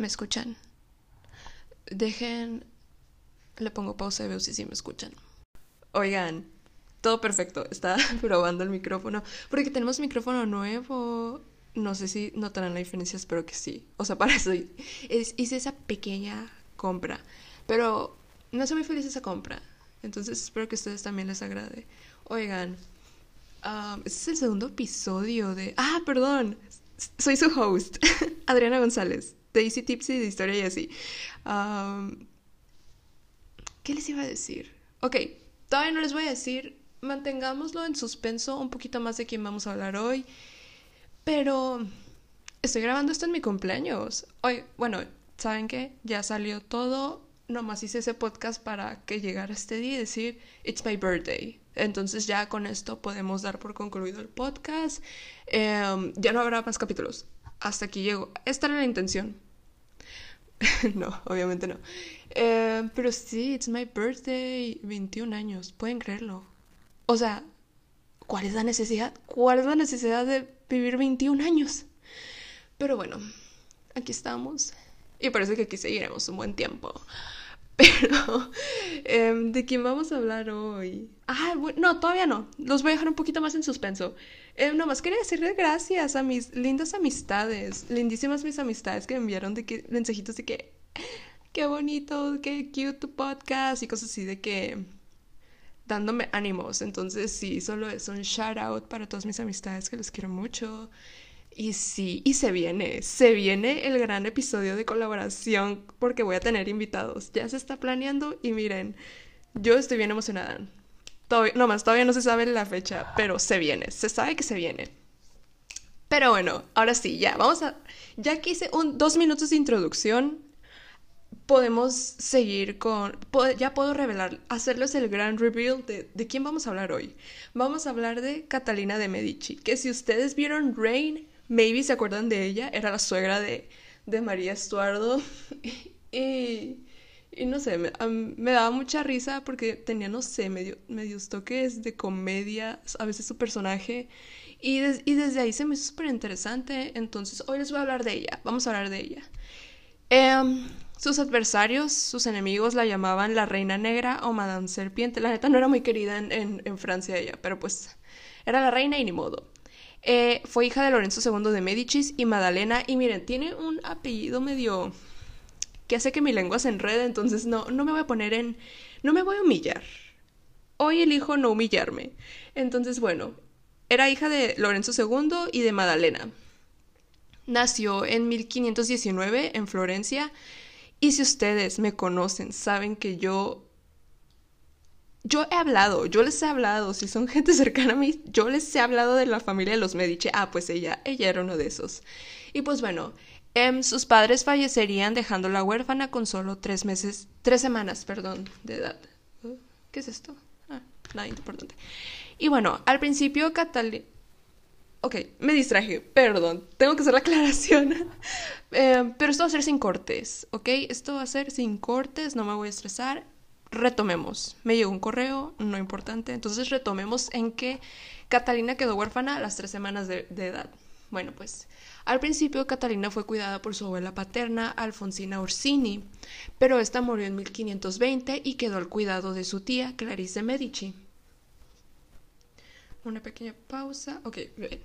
¿Me escuchan? Dejen... Le pongo pausa y veo si sí me escuchan. Oigan, todo perfecto. Está probando el micrófono. Porque tenemos micrófono nuevo. No sé si notarán la diferencia, espero que sí. O sea, para eso hice esa pequeña compra. Pero no soy muy feliz esa compra. Entonces espero que a ustedes también les agrade. Oigan, este es el segundo episodio de... Ah, perdón. Soy su host, Adriana González, de Easy Tipsy de Historia y así. ¿Qué les iba a decir? Ok, todavía no les voy a decir. Mantengámoslo en suspenso un poquito más de quién vamos a hablar hoy. Pero estoy grabando esto en mi cumpleaños. Hoy, bueno, ¿saben qué? Ya salió todo. Nomás hice ese podcast para que llegara este día y decir, It's my birthday. Entonces ya con esto podemos dar por concluido el podcast. Em, ya no habrá más capítulos. Hasta aquí llego. Esta era la intención. no, obviamente no. Em, pero sí, it's my birthday. 21 años. Pueden creerlo. O sea, ¿cuál es la necesidad? ¿Cuál es la necesidad de vivir 21 años? Pero bueno, aquí estamos. Y parece que aquí seguiremos un buen tiempo. Pero, em, ¿de quién vamos a hablar hoy? Ah, no, todavía no. Los voy a dejar un poquito más en suspenso. Eh, nomás quería decirle gracias a mis lindas amistades, lindísimas mis amistades que me enviaron de que, mensajitos de que, qué bonito, qué cute tu podcast y cosas así de que dándome ánimos. Entonces, sí, solo es un shout out para todas mis amistades que les quiero mucho. Y sí, y se viene, se viene el gran episodio de colaboración porque voy a tener invitados. Ya se está planeando y miren, yo estoy bien emocionada. Todavía, no más, todavía no se sabe la fecha, pero se viene, se sabe que se viene. Pero bueno, ahora sí, ya, vamos a... Ya que hice un, dos minutos de introducción, podemos seguir con... ya puedo revelar, hacerles el gran reveal de, de quién vamos a hablar hoy. Vamos a hablar de Catalina de Medici, que si ustedes vieron Rain maybe se acuerdan de ella, era la suegra de, de María Estuardo. y, y, no sé, me, me, daba mucha risa porque tenía, no sé, medio, medios toques de comedia, a veces su personaje. Y, y desde ahí se me hizo súper interesante. Entonces, hoy les voy a hablar de ella. Vamos a hablar de ella. Em, sus adversarios, sus enemigos la llamaban la Reina Negra o Madame Serpiente. La neta no era muy querida en, en, en Francia ella, pero pues era la reina y ni modo. Eh, fue hija de Lorenzo II de Medicis y Madalena. Y miren, tiene un apellido medio que hace que mi lengua se enrede, entonces no, no me voy a poner en... No me voy a humillar. Hoy elijo no humillarme. Entonces, bueno, era hija de Lorenzo II y de Madalena. Nació en 1519 en Florencia. Y si ustedes me conocen, saben que yo yo he hablado, yo les he hablado, si son gente cercana a mí, yo les he hablado de la familia de los Medici. Ah, pues ella, ella era uno de esos. Y pues bueno, em, sus padres fallecerían dejándola huérfana con solo tres meses, tres semanas, perdón, de edad. ¿Qué es esto? Ah, nada importante. Y bueno, al principio Catalina... Ok, me distraje, perdón, tengo que hacer la aclaración. Em, pero esto va a ser sin cortes, ¿ok? Esto va a ser sin cortes, no me voy a estresar retomemos. Me llegó un correo, no importante. Entonces retomemos en que Catalina quedó huérfana a las tres semanas de, edad. Bueno, pues al principio Catalina fue cuidada por su abuela paterna, Alfonsina Orsini, pero esta murió en 1520 y quedó al cuidado de su tía, Clarice Medici. Una pequeña pausa. Ok, bien.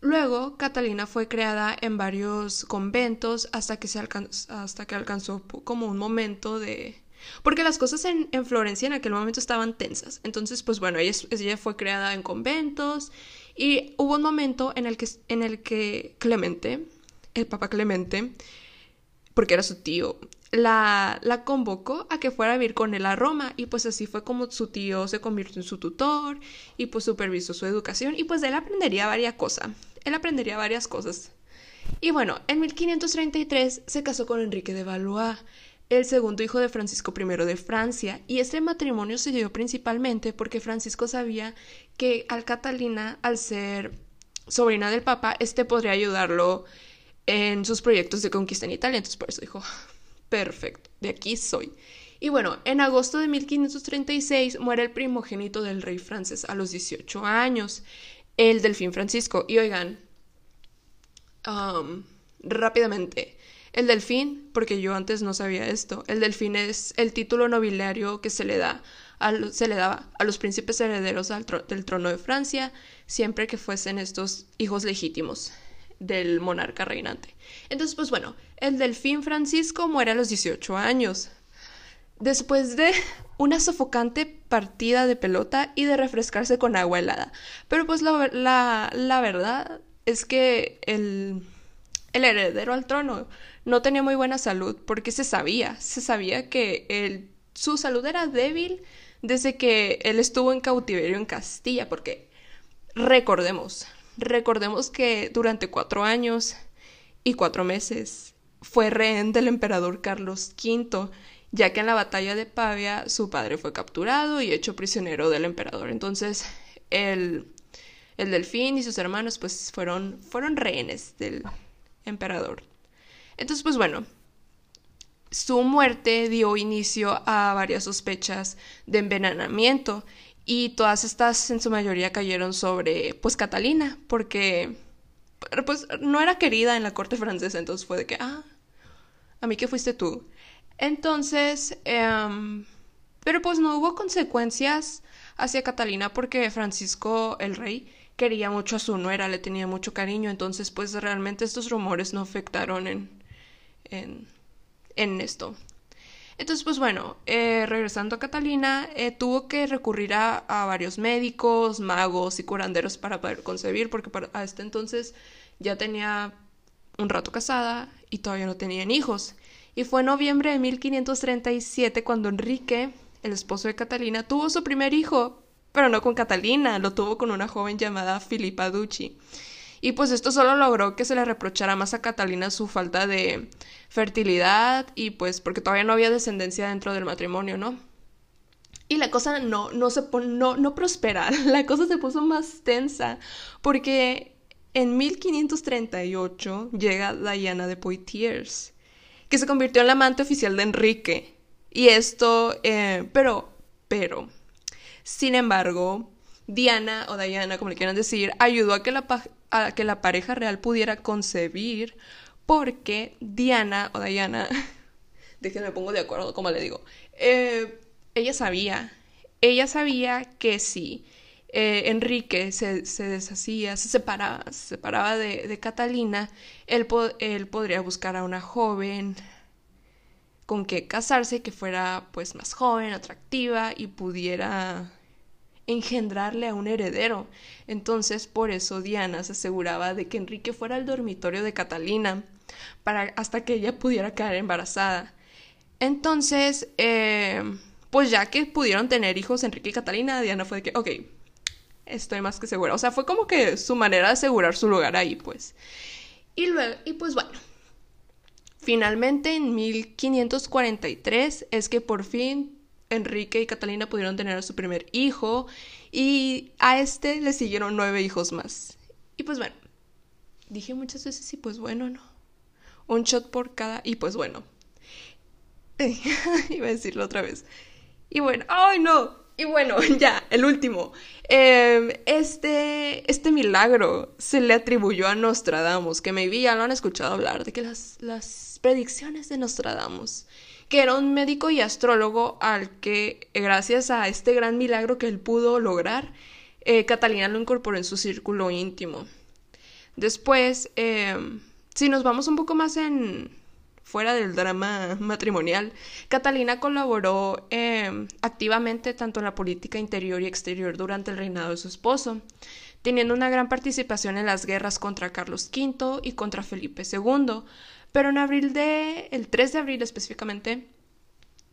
Luego, Catalina fue creada en varios conventos hasta que, se hasta que alcanzó como un momento de, porque las cosas en, en, Florencia en aquel momento estaban tensas. Entonces, pues bueno, ella, ella fue creada en conventos y hubo un momento en el que, en el que Clemente, el Papa Clemente, porque era su tío, la, la convocó a que fuera a vivir con él a Roma y pues así fue como su tío se convirtió en su tutor y pues supervisó su educación y pues él aprendería varias cosas. Él aprendería varias cosas. Y bueno, en 1533 se casó con Enrique de Valois el segundo hijo de Francisco I de Francia, y este matrimonio se dio principalmente porque Francisco sabía que al Catalina, al ser sobrina del Papa, este podría ayudarlo en sus proyectos de conquista en Italia, entonces por eso dijo, perfecto, de aquí soy. Y bueno, en agosto de 1536 muere el primogénito del rey francés a los 18 años, el delfín Francisco. Y oigan, um, rápidamente, El delfín, porque yo antes no sabía esto, el delfín es el título nobiliario que se le da se le daba a los príncipes herederos del trono de Francia siempre que fuesen estos hijos legítimos del monarca reinante. Entonces, pues bueno, el delfín Francisco muere a los 18 años. Después de una sofocante partida de pelota y de refrescarse con agua helada. Pero pues la, la, verdad es que el, el heredero al trono no tenía muy buena salud porque se sabía, se sabía que el, su salud era débil desde que él estuvo en cautiverio en Castilla, porque recordemos, recordemos que durante cuatro años y cuatro meses fue rehén del emperador Carlos V, ya que en la batalla de Pavia su padre fue capturado y hecho prisionero del emperador. Entonces, el, el delfín y sus hermanos pues fueron, fueron rehenes del emperador. Entonces, pues bueno, su muerte dio inicio a varias sospechas de envenenamiento y todas estas en su mayoría cayeron sobre pues Catalina porque pues no era querida en la corte francesa entonces fue de que ah a mí que fuiste tú entonces em, pero pues no hubo consecuencias hacia Catalina porque Francisco el rey quería mucho a su nuera le tenía mucho cariño entonces pues realmente estos rumores no afectaron en en en esto. Entonces, pues bueno, eh, regresando a Catalina, eh, tuvo que recurrir a, varios médicos, magos y curanderos para poder concebir, porque para, a este entonces ya tenía un rato casada y todavía no tenían hijos. Y fue en noviembre de 1537 cuando Enrique, el esposo de Catalina, tuvo su primer hijo, pero no con Catalina, lo tuvo con una joven llamada Filipa Ducci. Y pues esto solo logró que se le reprochara más a Catalina su falta de fertilidad y pues porque todavía no había descendencia dentro del matrimonio, ¿no? Y la cosa no, no, se no, no prospera, la cosa se puso más tensa porque en 1538 llega Diana de Poitiers, que se convirtió en la amante oficial de Enrique. Y esto, eh, pero, pero, sin embargo, Diana o Diana, como le quieran decir, ayudó a que la, a que la pareja real pudiera concebir porque Diana o Diana, déjenme pongo de acuerdo como le digo, eh, ella sabía, ella sabía que si eh, Enrique se, deshacía, se separaba, se separaba de, Catalina, él, él podría buscar a una joven con que casarse que fuera pues más joven, atractiva y pudiera engendrarle a un heredero. Entonces, por eso Diana se aseguraba de que Enrique fuera al dormitorio de Catalina para hasta que ella pudiera quedar embarazada. Entonces, eh, pues ya que pudieron tener hijos Enrique y Catalina, Diana fue de que, ok, estoy más que segura. O sea, fue como que su manera de asegurar su lugar ahí, pues. Y luego, y pues bueno, finalmente en 1543 es que por fin Enrique y Catalina pudieron tener a su primer hijo y a este le siguieron nueve hijos más. Y pues bueno, dije muchas veces y pues bueno, no. Un shot por cada y pues bueno. Iba a decirlo otra vez. Y bueno, ¡ay no! Y bueno, ya, el último. Em, este, este milagro se le atribuyó a Nostradamus, que me vi, ya lo han escuchado hablar, de que las, las predicciones de Nostradamus que era un médico y astrólogo al que, gracias a este gran milagro que él pudo lograr, eh, Catalina lo incorporó en su círculo íntimo. Después, em, si nos vamos un poco más en fuera del drama matrimonial, Catalina colaboró em, activamente tanto en la política interior y exterior durante el reinado de su esposo, teniendo una gran participación en las guerras contra Carlos V y contra Felipe II, pero en abril de, el 3 de abril específicamente,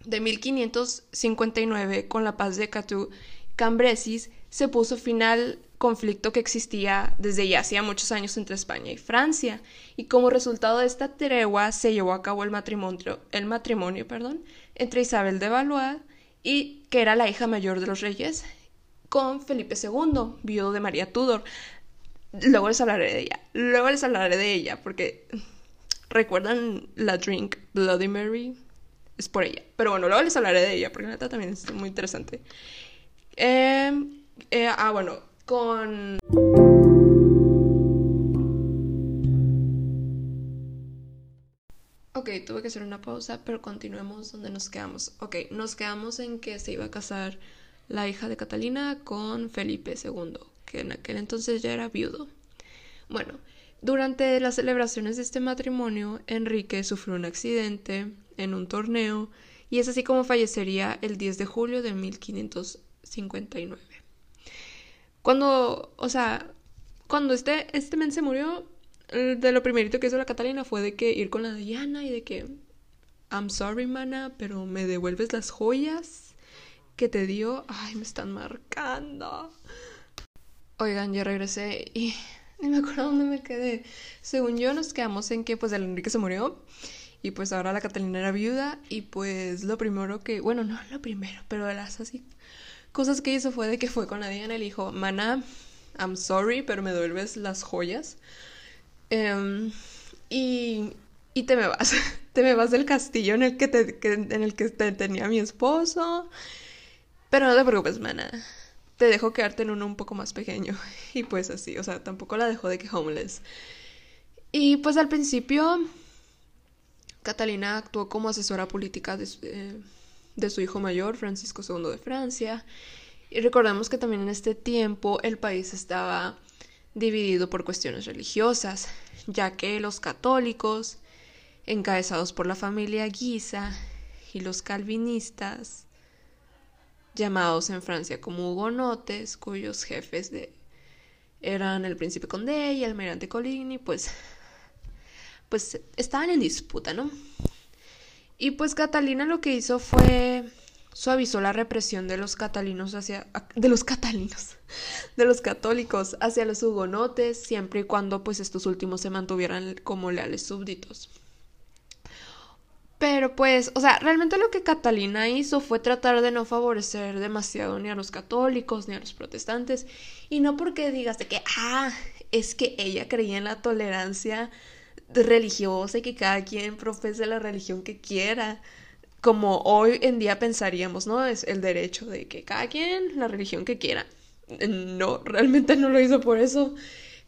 de 1559, con la paz de Catú Cambresis, se puso fin al conflicto que existía desde ya hacía muchos años entre España y Francia, y como resultado de esta tregua se llevó a cabo el matrimonio, el matrimonio perdón, entre Isabel de Valois, y que era la hija mayor de los reyes, con Felipe II, viudo de María Tudor. Luego les hablaré de ella, luego les hablaré de ella, porque ¿Recuerdan la drink Bloody Mary? Es por ella. Pero bueno, luego les hablaré de ella, porque neta también es muy interesante. Em, eh, ah, bueno, con... Ok, tuve que hacer una pausa, pero continuemos donde nos quedamos. Ok, nos quedamos en que se iba a casar la hija de Catalina con Felipe II, que en aquel entonces ya era viudo. Bueno, durante las celebraciones de este matrimonio, Enrique sufrió un accidente en un torneo y es así como fallecería el 10 de julio de 1559. Cuando, o sea, cuando este, este men se murió, de lo primerito que hizo la Catalina fue de que ir con la Diana y de que I'm sorry, mana, pero me devuelves las joyas que te dio. Ay, me están marcando. Oigan, ya regresé y ni me acuerdo dónde me quedé. Según yo, nos quedamos en que pues el Enrique se murió y pues ahora la Catalina era viuda y pues lo primero que, bueno, no lo primero, pero las así cosas que hizo fue de que fue con la Diana y le dijo, mana, I'm sorry, pero me devuelves las joyas. Em, y, y te me vas, te me vas del castillo en el que, te, en el que te tenía mi esposo. Pero no te preocupes, mana. Te dejo quedarte en uno un poco más pequeño. Y pues así, o sea, tampoco la dejó de que homeless. Y pues al principio, Catalina actuó como asesora política de, eh, de su hijo mayor, Francisco II de Francia. Y recordemos que también en este tiempo el país estaba dividido por cuestiones religiosas, ya que los católicos, encabezados por la familia Guisa, y los calvinistas, llamados en Francia como hugonotes, cuyos jefes de, eran el príncipe Condé y el almirante Coligny, pues, pues estaban en disputa, ¿no? Y pues Catalina lo que hizo fue suavizó la represión de los catalinos hacia de los catalinos de los católicos hacia los hugonotes siempre y cuando pues estos últimos se mantuvieran como leales súbditos pero pues o sea realmente lo que Catalina hizo fue tratar de no favorecer demasiado ni a los católicos ni a los protestantes y no porque digas de que ah es que ella creía en la tolerancia religiosa y que cada quien profese la religión que quiera como hoy en día pensaríamos, ¿no? Es el derecho de que cada quien la religión que quiera. No, realmente no lo hizo por eso.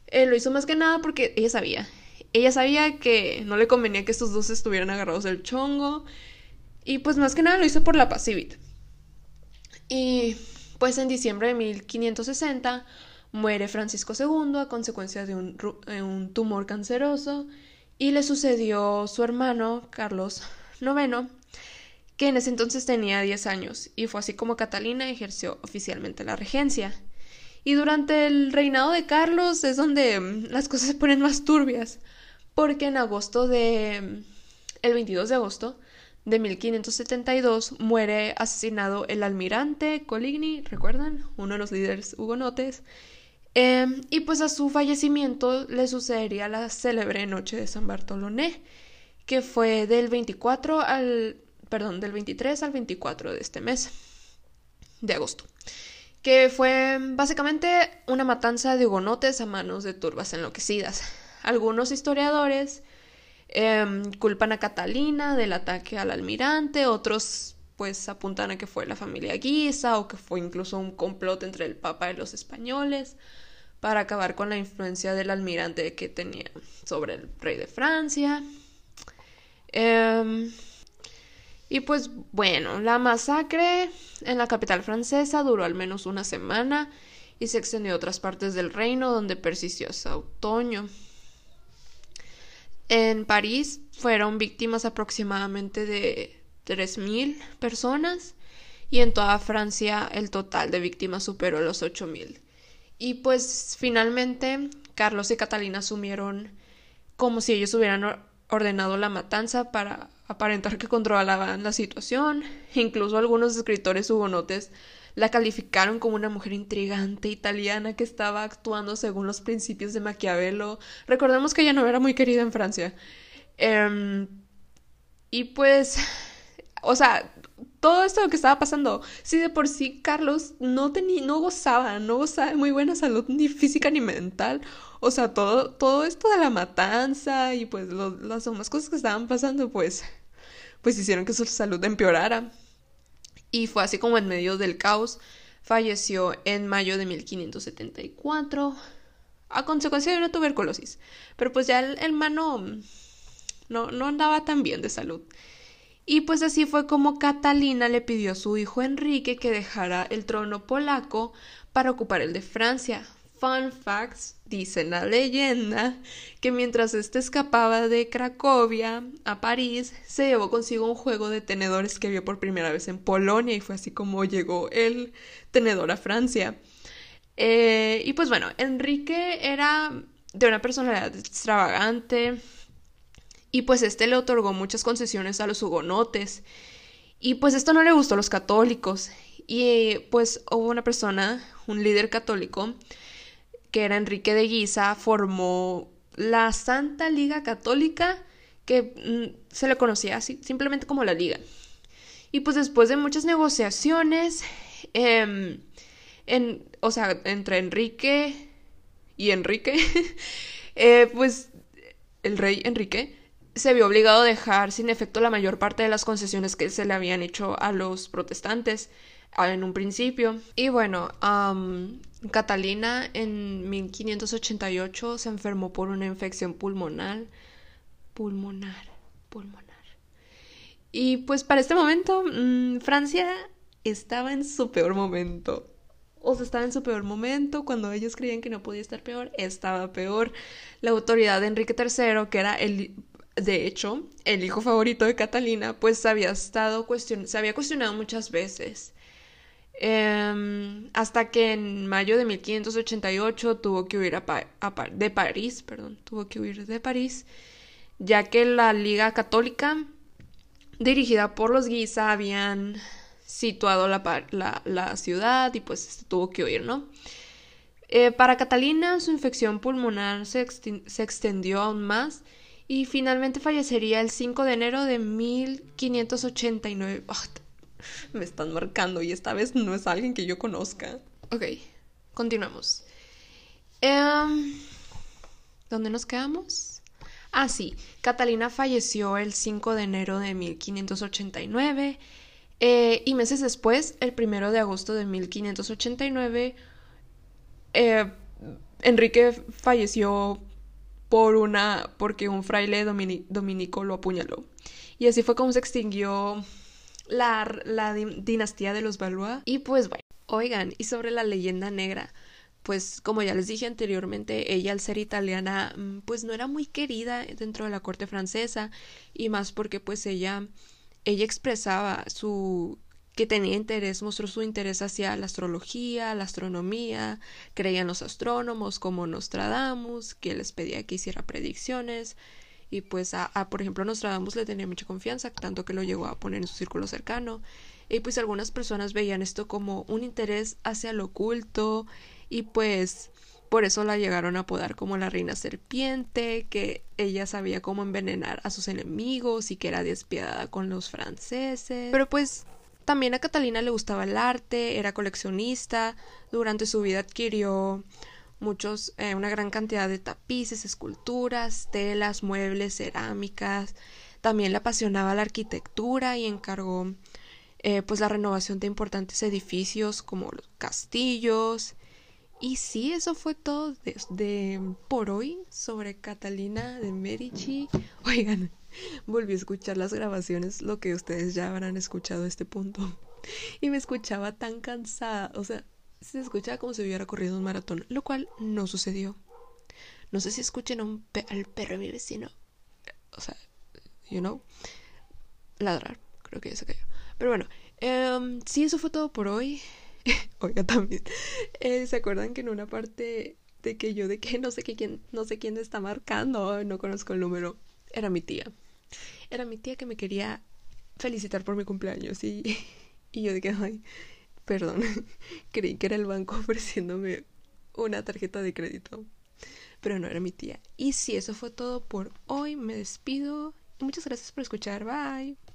Eh, lo hizo más que nada porque ella sabía. Ella sabía que no le convenía que estos dos estuvieran agarrados del chongo. Y pues más que nada lo hizo por la pasivit. Y pues en diciembre de 1560 muere Francisco II a consecuencia de un, eh, un tumor canceroso y le sucedió su hermano Carlos IX que en ese entonces tenía 10 años, y fue así como Catalina ejerció oficialmente la regencia. Y durante el reinado de Carlos es donde mm, las cosas se ponen más turbias, porque en agosto de... El 22 de agosto de 1572 muere asesinado el almirante Coligny, ¿recuerdan? Uno de los líderes hugonotes. Em, y pues a su fallecimiento le sucedería la célebre noche de San Bartolomé, que fue del 24 al perdón, del 23 al 24 de este mes de agosto, que fue básicamente una matanza de hugonotes a manos de turbas enloquecidas. Algunos historiadores em, culpan a Catalina del ataque al almirante, otros pues apuntan a que fue la familia Guisa o que fue incluso un complot entre el Papa y los españoles para acabar con la influencia del almirante que tenía sobre el rey de Francia. Eh, y pues bueno, la masacre en la capital francesa duró al menos una semana y se extendió a otras partes del reino donde persistió hasta otoño. En París fueron víctimas aproximadamente de 3.000 personas y en toda Francia el total de víctimas superó los 8.000. Y pues finalmente Carlos y Catalina asumieron como si ellos hubieran ordenado la matanza para aparentar que controlaban la situación. Incluso algunos escritores hugonotes la calificaron como una mujer intrigante italiana que estaba actuando según los principios de Maquiavelo. Recordemos que ella no era muy querida en Francia. Em, y pues, o sea, todo esto que estaba pasando, si de por sí Carlos no tenía, no gozaba, no gozaba de muy buena salud ni física ni mental, o sea, todo, todo esto de la matanza y pues las demás cosas que estaban pasando, pues, pues hicieron que su salud empeorara. Y fue así como en medio del caos falleció en mayo de 1574 a consecuencia de una tuberculosis. Pero pues ya el hermano no, no andaba tan bien de salud. Y pues así fue como Catalina le pidió a su hijo Enrique que dejara el trono polaco para ocupar el de Francia. Fun facts, dice la leyenda, que mientras éste escapaba de Cracovia a París, se llevó consigo un juego de tenedores que vio por primera vez en Polonia y fue así como llegó el tenedor a Francia. Eh, y pues bueno, Enrique era de una personalidad extravagante y pues este le otorgó muchas concesiones a los hugonotes y pues esto no le gustó a los católicos y pues hubo una persona, un líder católico, que era Enrique de Guisa, formó la Santa Liga Católica, que mm, se le conocía así, simplemente como la Liga. Y pues después de muchas negociaciones, em, en, o sea, entre Enrique y Enrique, eh, pues el rey Enrique se vio obligado a dejar sin efecto la mayor parte de las concesiones que se le habían hecho a los protestantes en un principio. Y bueno, Catalina en 1588 se enfermó por una infección pulmonar. Pulmonar, pulmonar. Y pues para este momento, mm, Francia estaba en su peor momento. O sea, estaba en su peor momento. Cuando ellos creían que no podía estar peor, estaba peor. La autoridad de Enrique III, que era el de hecho, el hijo favorito de Catalina, pues había estado se había cuestionado muchas veces Em, hasta que en mayo de 1588 tuvo que huir a de París, perdón, tuvo que huir de París, ya que la Liga Católica, dirigida por los Guisa, habían situado la, ciudad y pues tuvo que huir, ¿no? Eh, para Catalina, su infección pulmonar se, se extendió aún más y finalmente fallecería el 5 de enero de 1589 me están marcando y esta vez no es alguien que yo conozca. Ok, continuamos. Em, ¿Dónde nos quedamos? Ah, sí, Catalina falleció el 5 de enero de 1589 eh, y meses después, el 1 de agosto de 1589, eh, Enrique falleció por una porque un fraile dominico lo apuñaló. Y así fue como se extinguió la, dinastía de los Valois. Y pues bueno, oigan, y sobre la leyenda negra, pues como ya les dije anteriormente, ella al ser italiana, mm, pues no era muy querida dentro de la corte francesa, y más porque pues ella, ella expresaba su que tenía interés, mostró su interés hacia la astrología, la astronomía, creía en los astrónomos como Nostradamus, que les pedía que hiciera predicciones, y pues a, por ejemplo Nostradamus le tenía mucha confianza, tanto que lo llegó a poner en su círculo cercano y pues algunas personas veían esto como un interés hacia lo oculto y pues por eso la llegaron a apodar como la reina serpiente, que ella sabía cómo envenenar a sus enemigos y que era despiadada con los franceses. Pero pues también a Catalina le gustaba el arte, era coleccionista, durante su vida adquirió muchos, eh, una gran cantidad de tapices, esculturas, telas, muebles, cerámicas. También le apasionaba la arquitectura y encargó eh, pues la renovación de importantes edificios como los castillos. Y sí, eso fue todo de, por hoy sobre Catalina de Medici. Oigan, volví a escuchar las grabaciones, lo que ustedes ya habrán escuchado a este punto. Y me escuchaba tan cansada, o sea, se escuchaba como si hubiera corrido un maratón, lo cual no sucedió. No sé si escuchen al perro de mi vecino, o sea, you know, ladrar, creo que ya se cayó. Pero bueno, um, sí, eso fue todo por hoy. Oiga, también, eh, ¿se acuerdan que en una parte de que yo de que no sé qué quién, no sé quién está marcando, no conozco el número, era mi tía. Era mi tía que me quería felicitar por mi cumpleaños y, y yo de que, ay, Perdón, creí que era el banco ofreciéndome una tarjeta de crédito. Pero no era mi tía. Y si eso fue todo por hoy, me despido. Muchas gracias por escuchar. Bye.